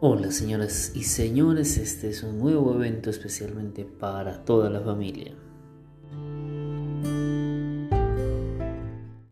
Hola señoras y señores, este es un nuevo evento especialmente para toda la familia.